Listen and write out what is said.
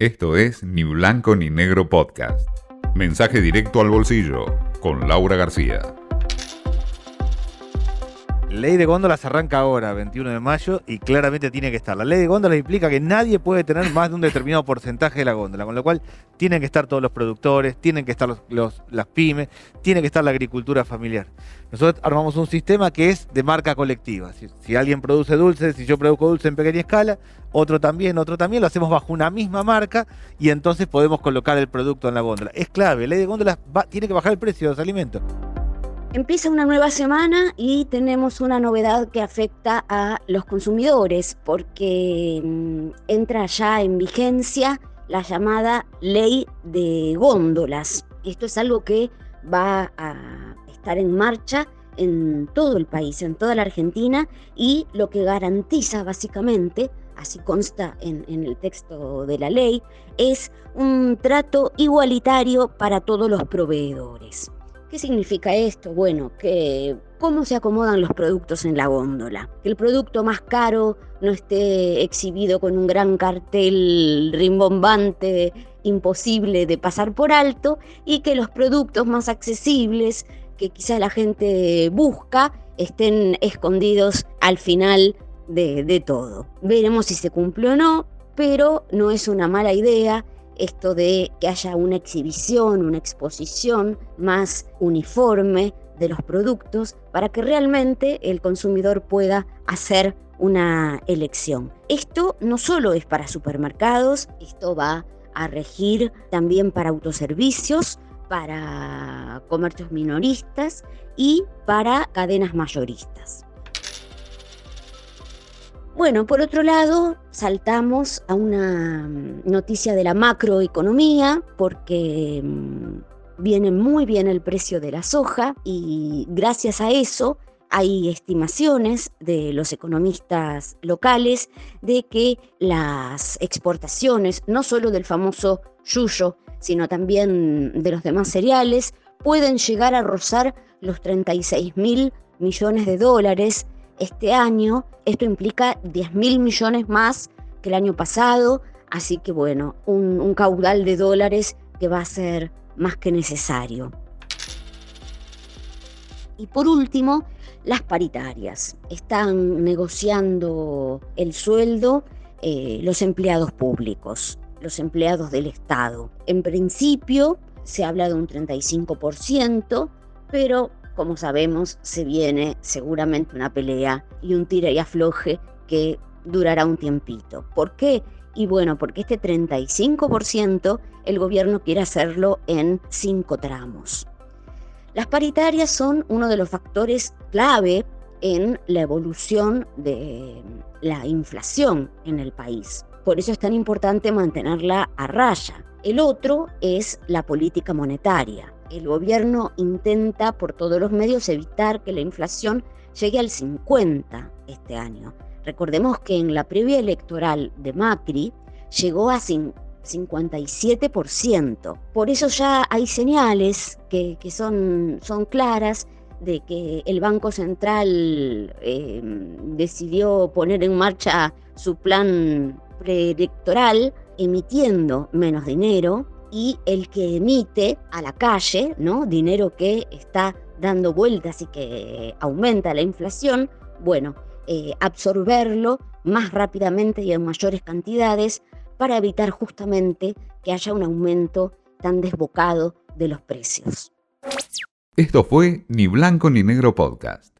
Esto es Ni Blanco ni Negro Podcast. Mensaje directo al bolsillo con Laura García. Ley de góndolas arranca ahora, 21 de mayo, y claramente tiene que estar. La ley de góndolas implica que nadie puede tener más de un determinado porcentaje de la góndola, con lo cual tienen que estar todos los productores, tienen que estar los, las pymes, tiene que estar la agricultura familiar. Nosotros armamos un sistema que es de marca colectiva. Si, alguien produce dulces, si yo produzco dulce en pequeña escala, otro también, otro también, lo hacemos bajo una misma marca y entonces podemos colocar el producto en la góndola. Es clave, ley de góndolas tiene que bajar el precio de los alimentos. Empieza una nueva semana y tenemos una novedad que afecta a los consumidores porque mm, entra ya en vigencia la llamada ley de góndolas. Esto es algo que va a estar en marcha en todo el país, en toda la Argentina, y lo que garantiza básicamente, así consta en, en, el texto de la ley, es un trato igualitario para todos los proveedores. ¿Qué significa esto? Bueno, que cómo se acomodan los productos en la góndola. Que el producto más caro no esté exhibido con un gran cartel rimbombante, imposible de pasar por alto, y que los productos más accesibles que quizá la gente busca estén escondidos al final de, de todo. Veremos si se cumple o no, pero no es una mala idea esto de que haya una exhibición, una exposición más uniforme de los productos para que realmente el consumidor pueda hacer una elección. Esto no solo es para supermercados, esto va a regir también para autoservicios, para comercios minoristas y para cadenas mayoristas. Bueno, por otro lado, saltamos a una mm, noticia de la macroeconomía, porque mm, viene muy bien el precio de la soja y gracias a eso hay estimaciones de los economistas locales de que las exportaciones, no solo del famoso yuyo, sino también de los demás cereales, pueden llegar a rozar los 36 mil millones de dólares este año. Esto implica 10 mil millones más que el año pasado, así que bueno, un, caudal de dólares que va a ser más que necesario. Y por último, las paritarias. Están negociando el sueldo eh, los empleados públicos, los empleados del Estado. En principio se habla de un 35%, pero como sabemos, se viene seguramente una pelea y un tira y afloje que durará un tiempito. ¿Por qué? Y bueno, porque este 35% el gobierno quiere hacerlo en cinco tramos. Las paritarias son uno de los factores clave en la evolución de la inflación en el país. Por eso es tan importante mantenerla a raya. El otro es la política monetaria el gobierno intenta por todos los medios evitar que la inflación llegue al 50 este año. Recordemos que en la previa electoral de Macri llegó a 57%. Por eso ya hay señales que, son, claras de que el Banco Central eh, decidió poner en marcha su plan preelectoral emitiendo menos dinero y el que emite a la calle, ¿no? Dinero que está dando vueltas y que aumenta la inflación, bueno, eh, absorberlo más rápidamente y en mayores cantidades para evitar justamente que haya un aumento tan desbocado de los precios. Esto fue Ni Blanco ni Negro Podcast.